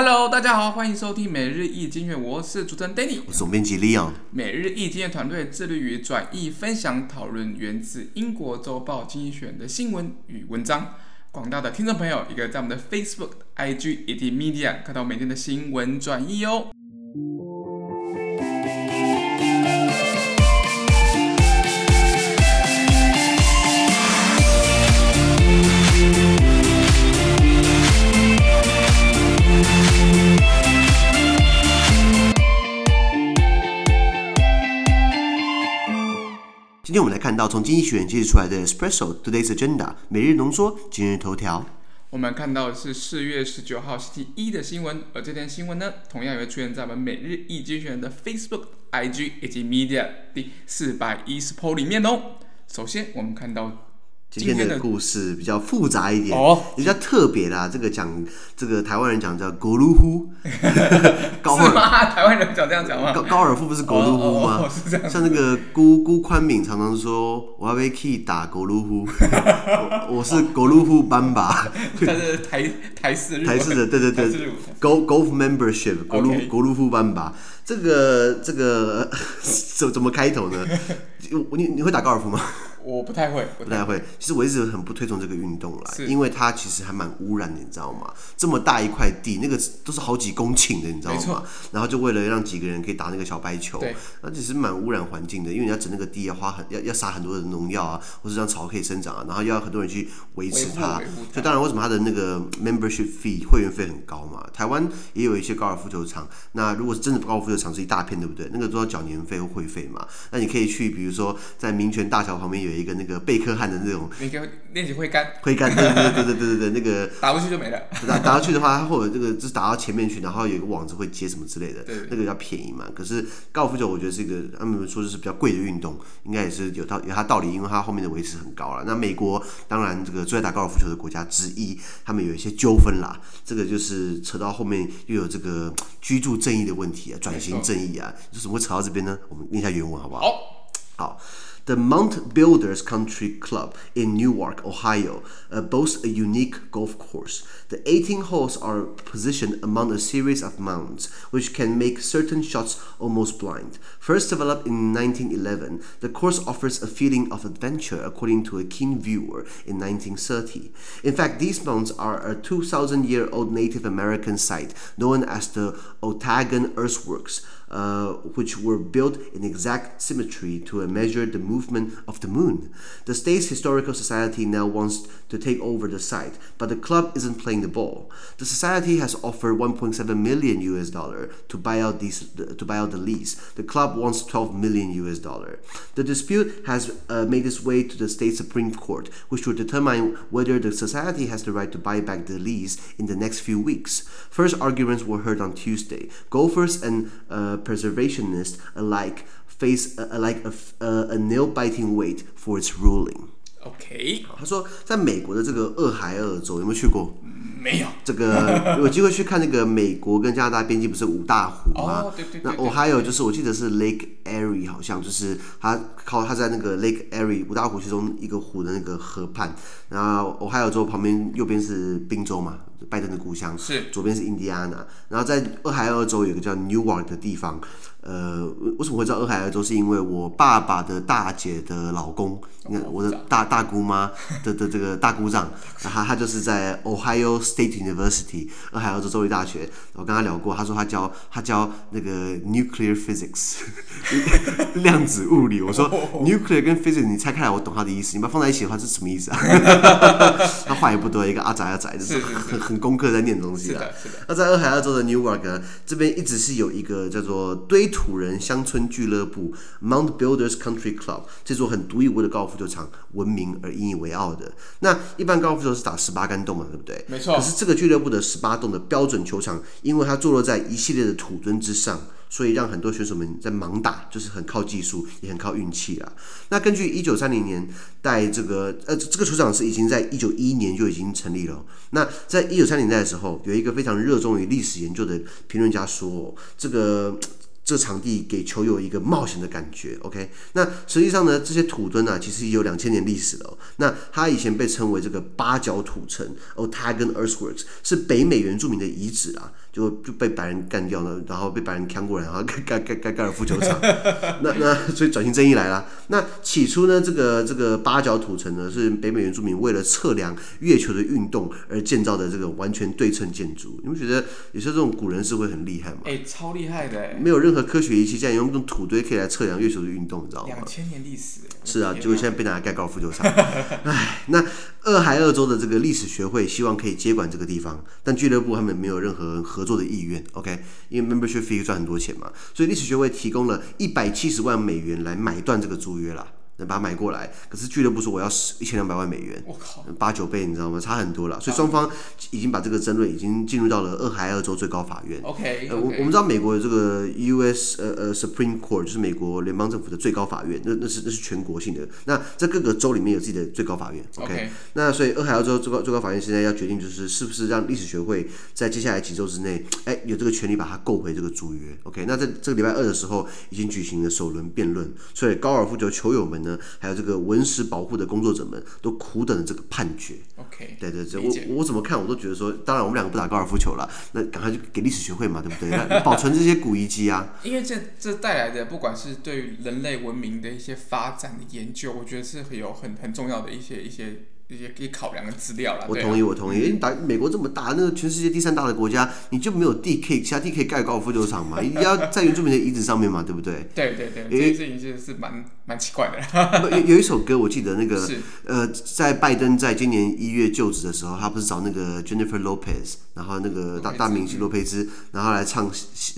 Hello，大家好，欢迎收听每日易经院，我是主持人 Danny，我是总编辑 Leon。每日易经济学团队致力于转译、分享、讨论源自英国周报《经济学人》的新闻与文章。广大的听众朋友，也可以在我们的 Facebook、IG 以及 Media 看到每天的新闻转译哦。看到从经济学人揭示出来的 Espresso Today's Agenda 每日浓缩今日头条。我们看到是四月十九号星期一的新闻，而这篇新闻呢，同样也会出现在我们每日一经济学人的 Facebook、IG 以及 Media 第四百一十 po 里面哦。首先，我们看到。今天的故事比较复杂一点，哦，比较特别啦。这个讲这个台湾人讲叫“狗噜呼”，高尔是吗？台湾人讲这样讲吗？高高尔夫不是“狗噜呼”吗？哦哦、是这样。像那个辜辜宽敏常常说：“我要被 key 打狗噜呼，我是狗噜呼班吧。”他是台台式台式的，对对对，Go Golf Membership 狗噜狗噜呼班吧。这个这个 怎怎么开头呢？你你会打高尔夫吗？我不太会，不太会。其实我一直很不推崇这个运动啦，因为它其实还蛮污染的，你知道吗？这么大一块地，那个都是好几公顷的，你知道吗？然后就为了让几个人可以打那个小白球，那其实蛮污染环境的。因为你要整那个地要花很要要撒很多的农药啊，或者让草可以生长啊，然后要很多人去维持它。所以当然，为什么它的那个 membership fee 会员费很高嘛？台湾也有一些高尔夫球场，那如果是真的高尔夫球场是一大片，对不对？那个都要缴年费或会费嘛？那你可以去，比如说在民权大桥旁边有一个那个贝克汉的那种，那个练习挥杆，挥杆，对对对对对对对，那个打过去就没了。打打过去的话，或者这个就是打到前面去，然后有一个网子会接什么之类的，那个比较便宜嘛。可是高尔夫球，我觉得是一个他们说就是比较贵的运动，应该也是有道有它道理，因为它后面的维持很高了。那美国当然这个最爱打高尔夫球的国家之一，他们有一些纠纷啦，这个就是扯到后面又有这个居住正义的问题啊，转型正义啊，就怎么会吵到这边呢？我们念一下原文好不？好。好。The Mount Builders Country Club in Newark, Ohio, uh, boasts a unique golf course. The 18 holes are positioned among a series of mounds, which can make certain shots almost blind. First developed in 1911, the course offers a feeling of adventure, according to a keen viewer in 1930. In fact, these mounds are a 2,000 year old Native American site known as the Otagon Earthworks. Uh, which were built in exact symmetry to measure the movement of the moon. The state's historical society now wants to take over the site, but the club isn't playing the ball. The society has offered 1.7 million US dollar to buy out these to buy out the lease. The club wants 12 million US dollar. The dispute has uh, made its way to the state supreme court, which will determine whether the society has the right to buy back the lease in the next few weeks. First arguments were heard on Tuesday. Golfers and uh, preservationists alike face uh, alike a, a, a nail-biting wait for its ruling. OK，他说，在美国的这个俄亥俄州有没有去过？没有。这个 有机会去看那个美国跟加拿大边境不是五大湖吗？哦，对对对。那 Ohio 就是我记得是 Lake Erie，好像就是它靠它在那个 Lake Erie 五大湖其中一个湖的那个河畔。然后 Ohio 州旁边右边是宾州嘛，拜登的故乡。是。左边是印第安纳。然后在俄亥俄州有个叫 Newark 的地方。呃，为什么会知道俄亥俄州？是因为我爸爸的大姐的老公，我的大大姑妈的的这个大姑丈，他他就是在 Ohio State University 俄亥俄州州立大学。我跟他聊过，他说他教他教那个 Nuclear Physics 量子物理。我说 Nuclear 跟 Physics，你拆开来，我懂他的意思。你把它放在一起的话，是什么意思啊？他话也不多，一个阿宅阿宅，就是很很功课在念东西的。那在俄亥俄州的 Newark 这边一直是有一个叫做堆土人乡村俱乐部 Mount Builders Country Club 这座很独一无二的高尔夫球场闻名而引以为傲的。那一般高尔夫球是打十八杆洞嘛，对不对？没错。可是这个俱乐部的十八洞的标准球场，因为它坐落在一系列的土墩之上，所以让很多选手们在盲打，就是很靠技术，也很靠运气啊。那根据一九三零年代这个呃这个球场是已经在一九一一年就已经成立了。那在一九三零年代的时候，有一个非常热衷于历史研究的评论家说，这个。这场地给球友一个冒险的感觉，OK？那实际上呢，这些土墩啊，其实也有两千年历史了。那它以前被称为这个八角土城 （Otagon Earthworks），是北美原住民的遗址啊，就就被白人干掉了，然后被白人扛过来，然后盖盖盖盖高尔夫球场。那那所以转型正义来了。那起初呢，这个这个八角土城呢，是北美原住民为了测量月球的运动而建造的这个完全对称建筑。你们觉得有些这种古人是会很厉害吗？哎、欸，超厉害的，没有任何。科学仪器竟然用这种土堆可以来测量月球的运动，你知道吗？两千年历史，是啊，结果现在被拿来盖高尔夫球场。哎，那俄亥俄州的这个历史学会希望可以接管这个地方，但俱乐部他们没有任何合作的意愿。OK，因为 membership fee 赚很多钱嘛，所以历史学会提供了一百七十万美元来买断这个租约啦。能把它买过来，可是俱乐部说我要一千两百万美元，我靠，八九倍你知道吗？差很多了，所以双方已经把这个争论已经进入到了俄亥俄州最高法院。OK，, okay. 呃，我我们知道美国有这个 U.S. 呃呃 Supreme Court 就是美国联邦政府的最高法院，那那是那是全国性的。那在各个州里面有自己的最高法院。OK，, okay. 那所以俄亥俄州最高最高法院现在要决定就是是不是让历史学会在接下来几周之内，哎，有这个权利把它购回这个租约。OK，那在这个礼拜二的时候已经举行了首轮辩论，所以高尔夫球球友们呢，还有这个。文史保护的工作者们都苦等着这个判决。OK，对对对，我我怎么看我都觉得说，当然我们两个不打高尔夫球了，那赶快就给历史学会嘛，对不对？那保存这些古遗迹啊。因为这这带来的，不管是对于人类文明的一些发展的研究，我觉得是很有很很重要的一些一些。一些可以考量的资料了。我同意，我同意。因为打美国这么大，那个全世界第三大的国家，你就没有地可以，其他地可以盖高尔夫球场嘛？一定要在原住民的遗址上面嘛，对不对？对对对，这件事情是是蛮蛮奇怪的。有有一首歌，我记得那个呃，在拜登在今年一月就职的时候，他不是找那个 Jennifer Lopez，然后那个大大明星洛佩兹，然后来唱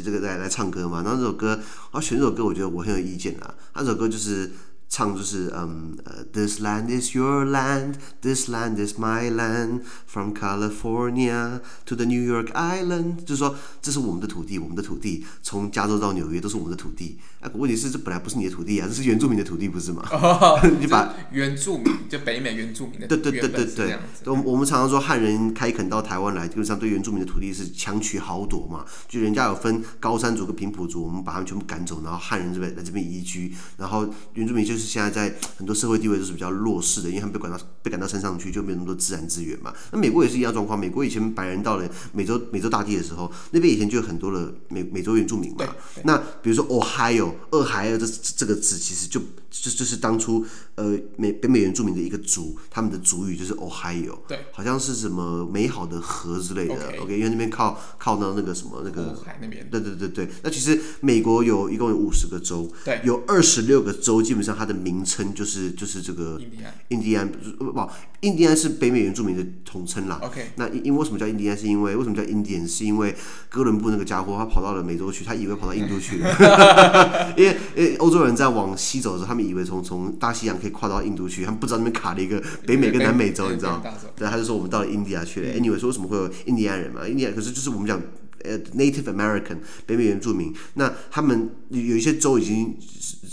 这个来来唱歌嘛？然后这首歌，啊选这首歌，我觉得我很有意见啊。那首歌就是。唱就是嗯，This land is your land, this land is my land, from California to the New York Island，就是说这是我们的土地，我们的土地，从加州到纽约都是我们的土地。啊，问题是这本来不是你的土地啊，这是原住民的土地，不是吗？哦、你把原住民就北美原住民的对对对对对，我我们常常说汉人开垦到台湾来，基本上对原住民的土地是强取豪夺嘛，就人家有分高山族跟平埔族，我们把他们全部赶走，然后汉人这边来这边移居，然后原住民就是。现在在很多社会地位都是比较弱势的，因为他们被赶到被赶到山上去，就没有那么多自然资源嘛。那美国也是一样状况。美国以前白人到了美洲美洲大地的时候，那边以前就有很多的美美洲原住民嘛。那比如说 Ohio，俄亥俄这这个字其实就就就是当初呃美北美原住民的一个族，他们的族语就是 Ohio。对，好像是什么美好的河之类的。Okay, OK，因为那边靠靠到那个什么那个海那边。对对对对。那其实美国有一共有五十个州，对，有二十六个州，基本上它的名称就是就是这个印第安，不不，印第安是北美原住民的统称啦。OK，那因因为为什么叫印第安？是因为为什么叫印第安？是因为哥伦布那个家伙他跑到了美洲去，他以为跑到印度去了，因 为因为欧洲人在往西走的时候，他们以为从从大西洋可以跨到印度去，他们不知道那边卡了一个北美跟南美洲，你知道？对，他就说我们到了印第安去了。Anyway，说为什么会有印第安人嘛？印第安可是就是我们讲。呃，Native American 北美原住民，那他们有有一些州已经，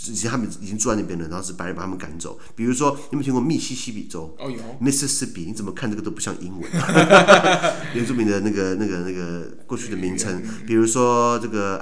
以前他们已经住在那边了，然后是白人把他们赶走。比如说，你有没有听过密西西比州？哦有。Mississippi，你怎么看这个都不像英文。原住民的那个、那个、那个过去的名称，比如说这个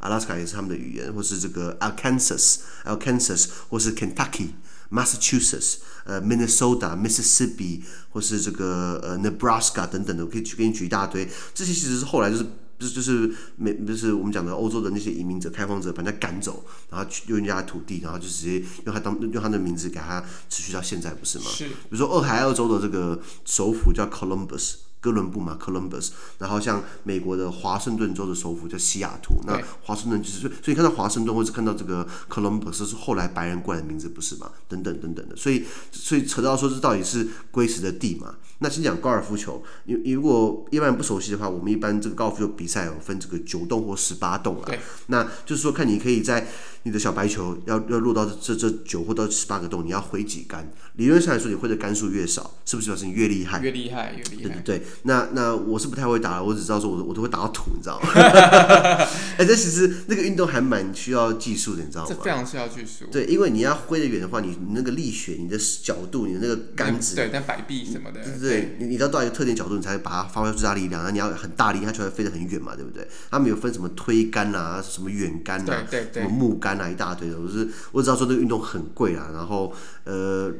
Alaska，Alaska 也是他们的语言，或是这个 Arkansas，Arkansas，或是 Kentucky。Massachusetts，呃，Minnesota、Mississippi，或是这个呃，Nebraska 等等的，我可以去给你举一大堆。这些其实是后来就是就是就是美就是我们讲的欧洲的那些移民者、开放者把人家赶走，然后去用人家的土地，然后就直接用他当用他的名字给他持续到现在，不是吗？是。比如说俄亥俄州的这个首府叫 Columbus。哥伦布嘛，Columbus，然后像美国的华盛顿州的首府叫西雅图，那华盛顿就是，所以看到华盛顿或是看到这个 Columbus 是后来白人过来的名字，不是吗？等等等等的，所以所以扯到说这到底是归谁的地嘛？那先讲高尔夫球，你如果一般人不熟悉的话，我们一般这个高尔夫球比赛有分这个九洞或十八洞啊，那就是说看你可以在。你的小白球要要落到这这九或到十八个洞，你要挥几杆？理论上来说，你挥的杆数越少，是不是表示你越厉害？越厉害，越厉害。对对对。那那我是不太会打，我只知道说我我都会打到土，你知道吗？哎、欸，这其实那个运动还蛮需要技术的，你知道吗？这非常需要技术。对，因为你要挥得远的话，你你那个力学、你的角度、你的那个杆子，对，但摆臂什么的，对对对，你你要到一个特定角度，你才把它发挥最大力量。然后你要很大力，它就会飞得很远嘛，对不对？他们有分什么推杆啊，什么远杆啊，对对对，什么木杆啊，一大堆的。我是我只知道说这个运动很贵啊，然后呃。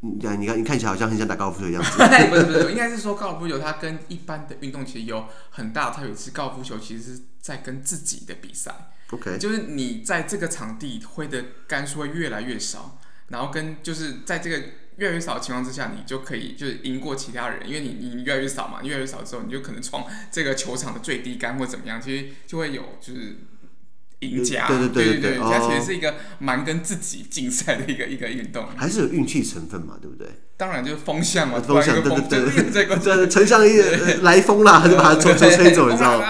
你看，你看，你看起来好像很想打高尔夫球一样子。不是不是，应该是说高尔夫球它跟一般的运动其实有很大差别。是高尔夫球其实是在跟自己的比赛。OK。就是你在这个场地挥的杆数会越来越少，然后跟就是在这个越来越少的情况之下，你就可以就是赢过其他人，因为你你越来越少嘛，越来越少之后，你就可能创这个球场的最低杆或怎么样，其实就会有就是。赢家，对对对对对，它其实是一个蛮跟自己竞赛的一个一个运动，还是有运气成分嘛，对不对？当然就是风向嘛，风向，对对对，这个这丞相一 来风啦，就把它吹吹吹走，你知道吗？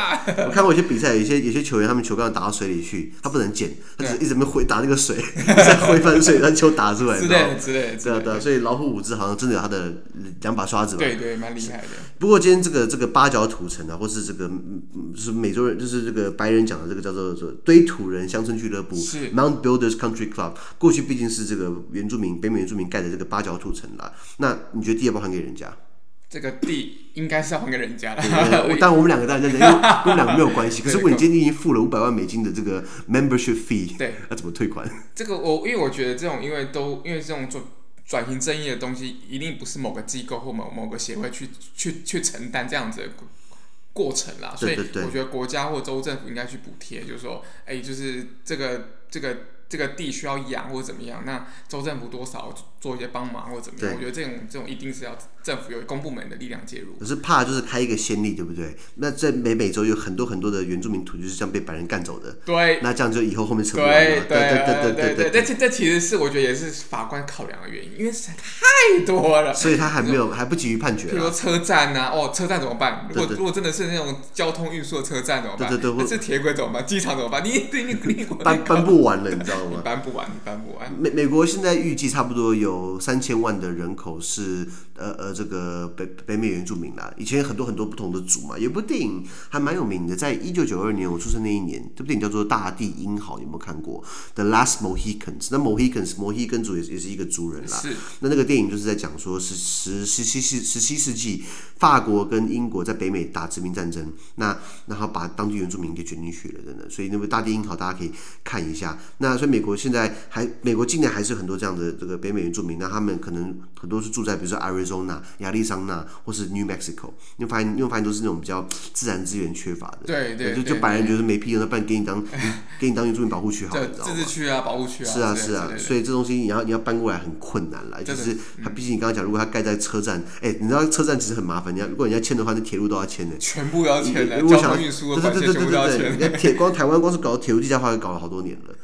我看过一些比赛，有些有些球员他们球杆打到水里去，他不能捡，他只是一直没挥打那个水，再挥翻水，让球打出来，之类的之类的，对啊对啊，所以老虎伍兹好像真的有他的两把刷子吧？对对，蛮厉害的。不过今天这个这个八角土城啊，或是这个是美洲人，就是这个白人讲的这个叫做做堆土人乡村俱乐部，Mount Builders Country Club，过去毕竟是这个原住民北美原住民盖的这个八角土城啦。那你觉得？地要不要还给人家？这个地应该是要还给人家的。但我们两个当然认真，因为我们两个没有关系。可是如果你今天已经付了五百万美金的这个 membership fee，对，那怎么退款？这个我因为我觉得这种因为都因为这种转转型正义的东西，一定不是某个机构或某某个协会去去去承担这样子的过程啦。所以我觉得国家或州政府应该去补贴，就是说，哎，就是这个这个。这个地需要养或者怎么样，那州政府多少做一些帮忙或者怎么样？我觉得这种这种一定是要政府有公部门的力量介入。可是怕就是开一个先例，对不对？那在北美洲有很多很多的原住民土就是这样被白人干走的。对。那这样就以后后面扯不完了。对对对对对对。这这其实是我觉得也是法官考量的原因，因为实在太多了。所以他还没有还不急于判决。比如说车站呐，哦，车站怎么办？如果如果真的是那种交通运输的车站怎么办？对对对。是铁轨怎么办？机场怎么办？你 你你搬搬不完了，你知道吗？搬不完。美美国现在预计差不多有三千万的人口是呃呃这个北北美原住民啦。以前很多很多不同的族嘛，有部电影还蛮有名的，在一九九二年我出生那一年，这部电影叫做《大地英豪》，有没有看过？The Last Mohicans，那 Mohicans 摩希根族也也是一个族人啦。是。那那个电影就是在讲说十十十七世十七世纪法国跟英国在北美打殖民战争，那然后把当地原住民给卷进去了，真的。所以那部《大地英豪》大家可以看一下。那所以美国现在。还美国境内还是很多这样的这个北美原住民，那他们可能很多是住在比如说 Arizona 亚利桑那或是 New Mexico，你会发现你会发现都是那种比较自然资源缺乏的，对对，就就白人觉得没屁用，那不然给你当 给你当原住民保护区好了，你知道吗？自治区啊，保护区啊，是啊是啊，所以这东西你要你要搬过来很困难了，就是他毕竟你刚刚讲，如果他盖在车站，哎，你知道车站其实很麻烦，你要如果人家迁的话，那铁路都要迁的，全部要迁的，交通运输的关系全部都要迁，铁光台湾光是搞铁路地下化，搞了好多年了。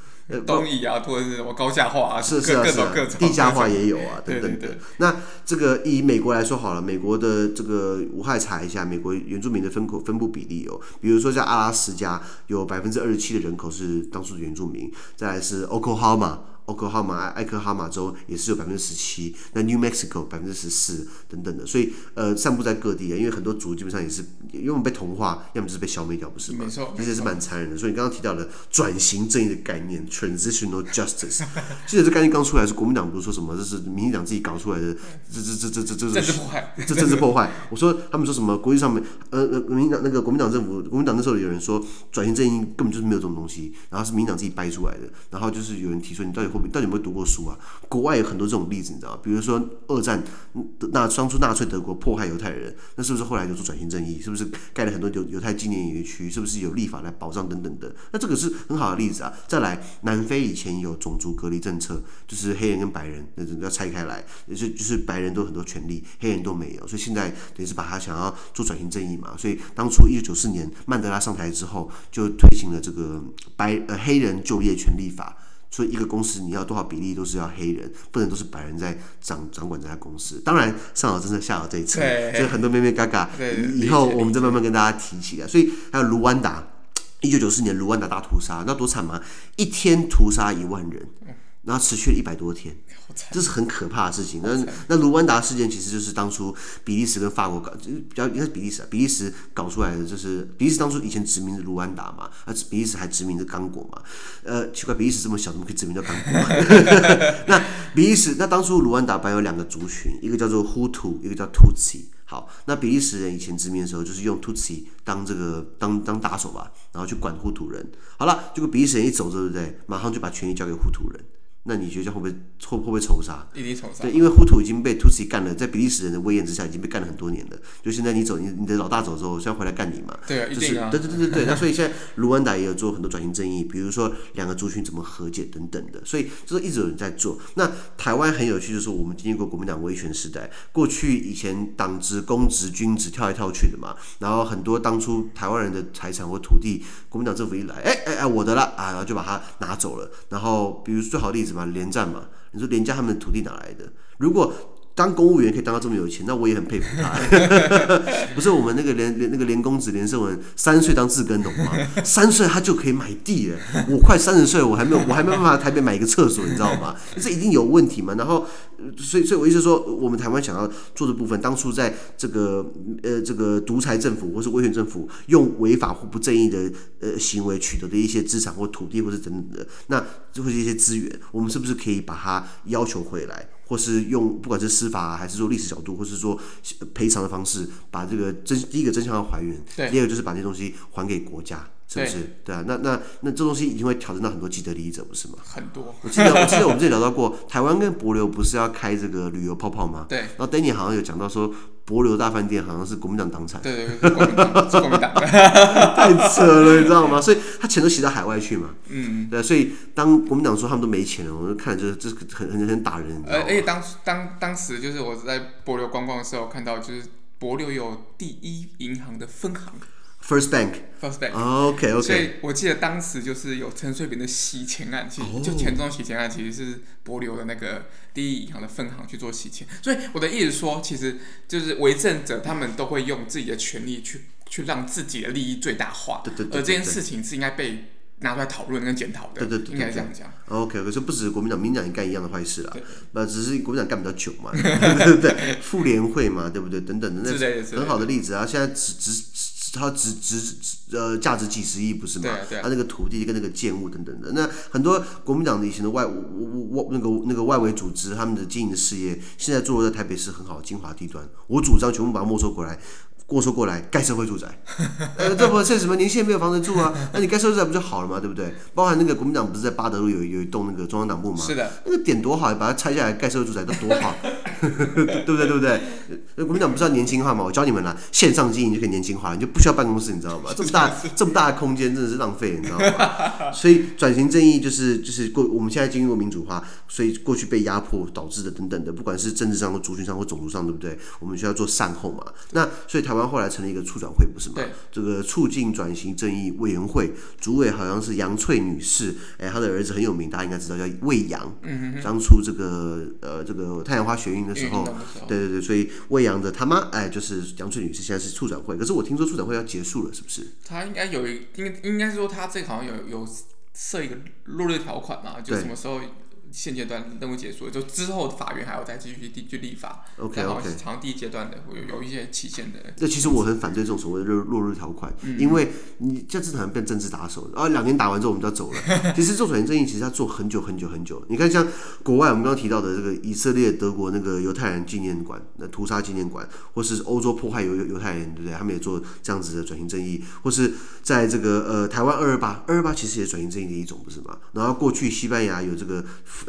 东移啊，或者是什么高价化啊，是是啊是啊，地价化也有啊，等等的。那这个以美国来说好了，美国的这个我还查一下，美国原住民的分口分布比例哦，比如说像阿拉斯加有百分之二十七的人口是当初的原住民，再来是 Oklahoma。奥克哈马、艾克哈马州也是有百分之十七，那 New Mexico 百分之十四等等的，所以呃，散布在各地啊，因为很多族基本上也是因为我们被同化，要么就是被消灭掉，不是吗？没错，而且是蛮残忍的。所以你刚刚提到的转型正义的概念 （Transitional Justice），记得这概念刚出来是国民党不是说什么，这是民进党自己搞出来的，这这这这这这政治破坏，这政治破坏。我说他们说什么国际上面呃呃民党那个国民党政府，国民党那时候有人说转型正义根本就是没有这种东西，然后是民进党自己掰出来的，然后就是有人提出你到底到底有没有读过书？啊，国外有很多这种例子，你知道吗？比如说二战，那当初纳粹德国迫害犹太人，那是不是后来就做转型正义？是不是盖了很多犹犹太纪念园区？是不是有立法来保障等等的？那这个是很好的例子啊。再来，南非以前有种族隔离政策，就是黑人跟白人那要拆开来，也是就是白人都很多权利，黑人都没有。所以现在等于是把他想要做转型正义嘛。所以当初一九九四年曼德拉上台之后，就推行了这个白呃黑人就业权利法。所以一个公司你要多少比例都是要黑人，不能都是白人在掌掌管这家公司。当然上好政策下好这一策，所以很多咩咩嘎嘎，以后我们再慢慢跟大家提起来。所以还有卢旺达，一九九四年卢旺达大屠杀，那多惨吗！一天屠杀一万人。然后持续了一百多天，这是很可怕的事情。那那卢湾达事件其实就是当初比利时跟法国搞，就是比较应该是比利时啊，比利时搞出来的，就是比利时当初以前殖民的卢湾达嘛，啊，比利时还殖民的刚果嘛，呃，奇怪，比利时这么小，怎么可以殖民到刚果？那比利时那当初卢湾达班有两个族群，一个叫做 Hutu，一个叫 Tutsi。好，那比利时人以前殖民的时候，就是用 Tutsi 当这个当当打手吧，然后去管 Hutu 人。好了，结果比利时人一走，对不对？马上就把权力交给 Hutu 人。那你觉得会不会会会不会仇杀？一定仇杀。对，因为胡图已经被 Tutsi 干了，在比利时人的威严之下，已经被干了很多年了。就现在你走，你你的老大走之后，现在回来干你嘛？对啊，就是对对对对对。那所以现在卢安达也有做很多转型正义，比如说两个族群怎么和解等等的。所以就是一直有人在做。那台湾很有趣，就是我们经历过国民党威权时代，过去以前党职、公职、军职跳来跳去的嘛，然后很多当初台湾人的财产或土地，国民党政府一来，哎哎哎，我的了啊，然后就把它拿走了。然后比如最好的例子啊，连战嘛。你说连家他们的土地哪来的？如果当公务员可以当到这么有钱，那我也很佩服他。不是我们那个连连那个连公子连胜文三岁当自耕农吗？三岁他就可以买地了。我快三十岁，我还没有，我还没有办法台北买一个厕所，你知道吗？这一定有问题嘛。然后，所以，所以我意思说，我们台湾想要做的部分，当初在这个呃这个独裁政府或是威权政府用违法或不正义的呃行为取得的一些资产或土地或是等等的，那就会是一些资源，我们是不是可以把它要求回来？或是用不管是司法还是说历史角度，或是说赔偿的方式，把这个真第一个真相要还原，对。第二个就是把这些东西还给国家，是不是？对，对啊，那那那这东西一定会挑战到很多既得利益者，不是吗？很多。我记得我记得我们之前聊到过，台湾跟博流不是要开这个旅游泡泡吗？对。然后 Danny 好像有讲到说。博流大饭店好像是国民党党产，对对对，国民党，是国民党 太扯了，你知道吗？所以他钱都洗到海外去嘛。嗯，对，所以当国民党说他们都没钱了，我就看着这这很很很打人。而且当当当时就是我在博流观光的时候，看到就是博流有第一银行的分行。First Bank，First Bank，OK OK。所以我记得当时就是有陈水扁的洗钱案，其实就钱庄洗钱案，其实是博流的那个第一银行的分行去做洗钱。所以我的意思说，其实就是为政者他们都会用自己的权利去去让自己的利益最大化。对对对。而这件事情是应该被拿出来讨论跟检讨的。对对对。应该这样讲。OK，可是不止国民党、民进党也干一样的坏事啦。对。那只是国民党干比较久嘛，对不对？妇联会嘛，对不对？等等的，那是很好的例子啊。现在只只。它值值呃价值几十亿不是吗？它那个土地跟那个建物等等的，那很多国民党的以前的外外那个那个外围组织，他们的经营的事业，现在坐落在台北市很好的精华地段，我主张全部把它没收过来。过说过来盖社会住宅，呃，这不是什么年轻人没有房子住啊？那你盖社会住宅不就好了嘛？对不对？包含那个国民党不是在八德路有有一栋那个中央党部吗？是的，那个点多好，把它拆下来盖社会住宅都多好，对不对？对不对？那国民党不是要年轻化嘛？我教你们啦，线上经营就可以年轻化，你就不需要办公室，你知道吗？这么大这么大的空间真的是浪费，你知道吗？所以转型正义就是就是过我们现在经历过民主化，所以过去被压迫导致的等等的，不管是政治上或族群上或种族上，对不对？我们需要做善后嘛。那所以台湾。后来成立一个促转会，不是吗？对，这个促进转型正义委员会主委好像是杨翠女士，哎，她的儿子很有名，大家应该知道叫魏阳。嗯哼。当初这个呃这个太阳花学运的时候，对对对，所以魏阳的他妈哎就是杨翠女士，现在是促转会。可是我听说促转会要结束了，是不是？他应该有一应应该说他这个好像有有设一个落日条款嘛，就什么时候？现阶段任务结束，就之后法院还要再继续去去立法。OK OK。好像第一阶段的有有一些期限的。那其实我很反对这种所谓的落落日条款，嗯、因为你这次好像变政治打手，啊，两年打完之后我们就要走了。其实做转型正义其实要做很久很久很久。你看像国外我们刚刚提到的这个以色列、德国那个犹太人纪念馆、那屠杀纪念馆，或是欧洲迫害犹犹太人，对不对？他们也做这样子的转型正义，或是在这个呃台湾二二八，二二八其实也是转型正义的一种，不是吗？然后过去西班牙有这个。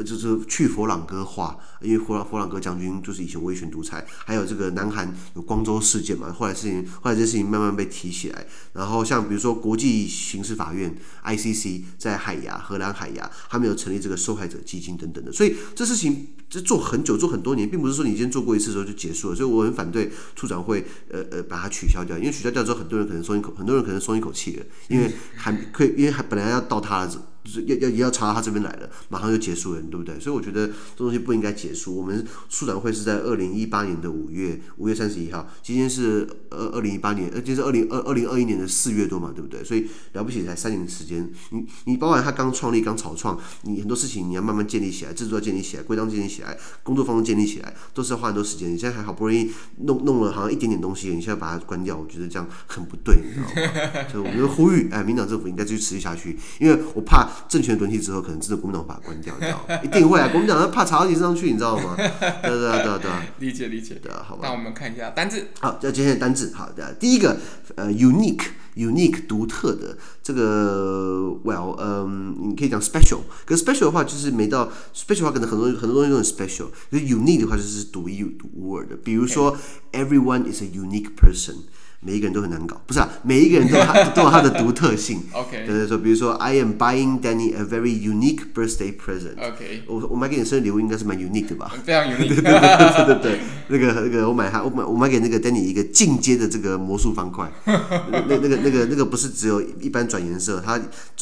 就是去佛朗哥化，因为佛朗佛朗哥将军就是以前威权独裁，还有这个南韩有光州事件嘛，后来事情后来这事情慢慢被提起来，然后像比如说国际刑事法院 ICC 在海牙荷兰海牙，他们有成立这个受害者基金等等的，所以这事情就做很久做很多年，并不是说你今天做过一次之后就结束了，所以我很反对处长会呃呃把它取消掉，因为取消掉之后很多人可能松一口，很多人可能松一口气了，因为还可以，因为还本来要到他了。就是要要要查到他这边来了，马上就结束了，对不对？所以我觉得这东西不应该结束。我们促转会是在二零一八年的五月五月三十一号，今天是二二零一八年，呃，今天是二零二二零二一年的四月多嘛，对不对？所以了不起才三年的时间，你你包括他刚创立刚草创，你很多事情你要慢慢建立起来，制度要建立起来，规章建立起来，工作方式建立起来，都是要花很多时间。你现在还好不容易弄弄了好像一点点东西，你现在把它关掉，我觉得这样很不对，你知道吗？所以我觉得呼吁，哎，民党政府应该继续持续下去，因为我怕政权轮替之后，可能真的国民党把它关掉，你知道吗？一定会啊，国民党他怕查到你身上去，你知道吗？对对对对对，理解理解，对啊，好吧。那我们看一下单字，好，要今天的单字，好的，第一个，呃，unique。unique 独特的这个，well，嗯，你可以讲 special，可是 special 的话就是没到 special 的话，可能很多很多东西都很 special，可是 unique 的话就是独一无二的，比如说 everyone is a unique person。每一个人都很难搞，不是啊？每一个人都有他都有他的独特性。OK，对对说，比如说，I am buying Danny a very unique birthday present。OK，我我买给你生日礼物应该是蛮 unique 的吧？非常 unique。对对对对对对，那个那个我买他我买我买给那个 Danny 一个进阶的这个魔术方块。那那个那个那个不是只有一般转颜色，它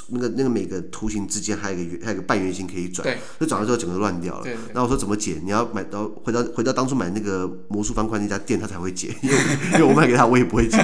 那个那个每个图形之间还有一个圆，还有一个半圆形可以转。对。就转了之后整个乱掉了。对。然后我说怎么解？你要买到回到回到当初买那个魔术方块那家店，他才会解。因为因为我买给他，我也不会解。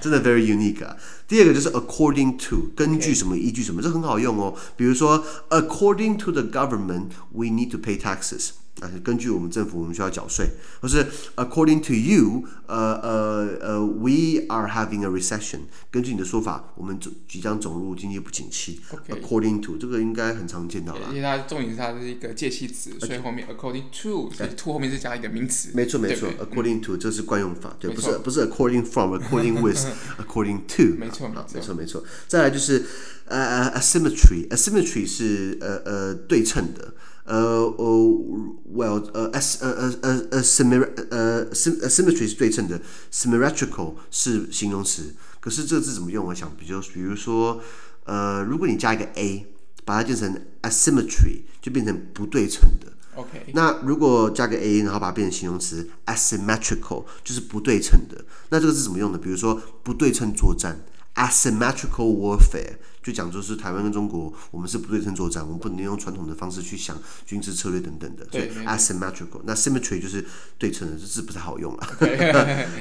真的 very unique 啊！第二个就是 according to，根据什么依据什么，这很好用哦。比如说，according to the government, we need to pay taxes。 啊，根据我们政府，我们需要缴税。或是 according to you，呃呃呃，we are having a recession。根据你的说法，我们走即将走入经济不景气。According to 这个应该很常见到吧？因为它重点是它是一个介系词，所以后面 according to，所以 to 后面是加一个名词。没错没错，according to 这是惯用法，对，不是不是 according from，according with，according to。没错没错没错。再来就是呃 asymmetry，asymmetry 是呃呃对称的。呃哦，well，呃，as 呃呃呃呃，symmetry 呃，symmetry 是对称的，symmetrical 是形容词。可是这个字怎么用？我想比较，比如说，呃，如果你加一个 a，把它变成 asymmetry，就变成不对称的。OK。那如果加个 a，然后把它变成形容词，asymmetrical 就是不对称的。那这个字怎么用呢？比如说不对称作战，asymmetrical warfare。就讲就是台湾跟中国，我们是不对称作战，我们不能用传统的方式去想军事策略等等的。对，所以 asymmetrical，那 symmetry 就是对称的，这字不太好用了。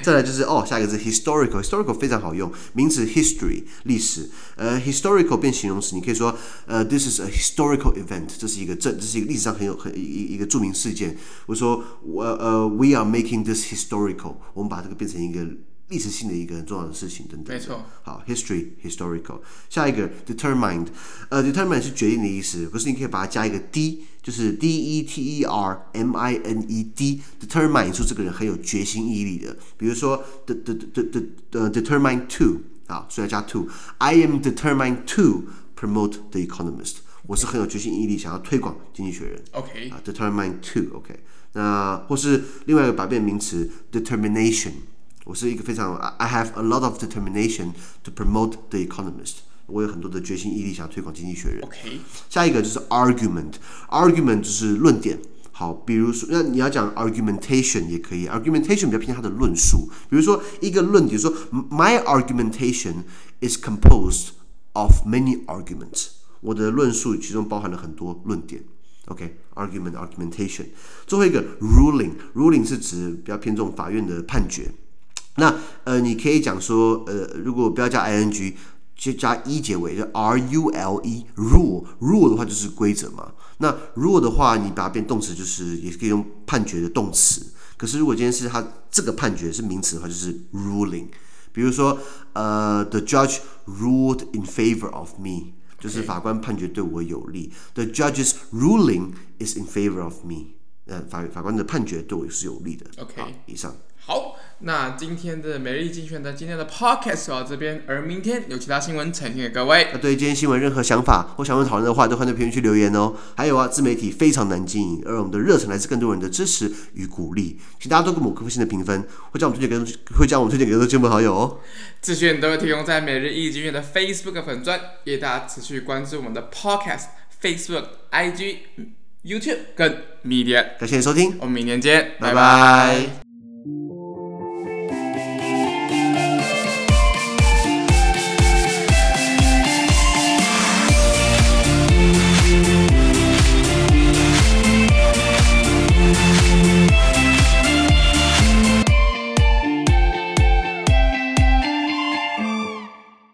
再来就是哦，下一个字 historical，historical 非常好用，名词 history 历史，呃，historical 变形容词，你可以说呃，this is a historical event，这是一个这，这是一个历史上很有很一一个著名事件。我说我呃，we are making this historical，我们把这个变成一个。历史性的一个很重要的事情等等。没错。好，history historical。下一个 determined，呃，determined 是决定的意思，可是你可以把它加一个 d，就是 d e t e r m i n e d，determined 说这个人很有决心毅力的。比如说 determined to，啊，所以要加 to，I am determined to promote the Economist。我是很有决心毅力，想要推广经济学人。OK。啊，determined to，OK。那或是另外一个百变名词 determination。我是一个非常，I have a lot of determination to promote the Economist。我有很多的决心毅力，想要推广经济学人。OK，下一个就是 argument，argument 就是论点。好，比如说，那你要讲 argumentation 也可以，argumentation 比较偏它的论述。比如说一个论点，说 My argumentation is composed of many arguments。我的论述其中包含了很多论点。OK，argument，argumentation。最后一个 ruling，ruling 是指比较偏重法院的判决。那呃，你可以讲说，呃，如果不要加 ing，就加 e 结尾，就 r u l e rule rule 的话就是规则嘛。那 rule 的话，你把它变动词，就是也可以用判决的动词。可是如果今天是它这个判决是名词的话，就是 ruling。比如说，呃，the judge ruled in favor of me，就是法官判决对我有利。The judge's ruling is in favor of me，呃，法法官的判决对我是有利的。OK，以上。好，那今天的每日精选的今天的 podcast 到这边，而明天有其他新闻呈现给各位。那对于今天新闻任何想法或想问讨论的话，都欢迎在评论区留言哦。还有啊，自媒体非常难经营，而我们的热忱来自更多人的支持与鼓励，请大家多给我们五颗星的评分，会将我们推荐给会将我们推荐给更多亲朋好友哦。资讯都会提供在每日一精选的 Facebook 粉专，也大家持续关注我们的 podcast、Facebook、IG、YouTube 跟 Media。感谢收听，我们明天见，拜拜。拜拜。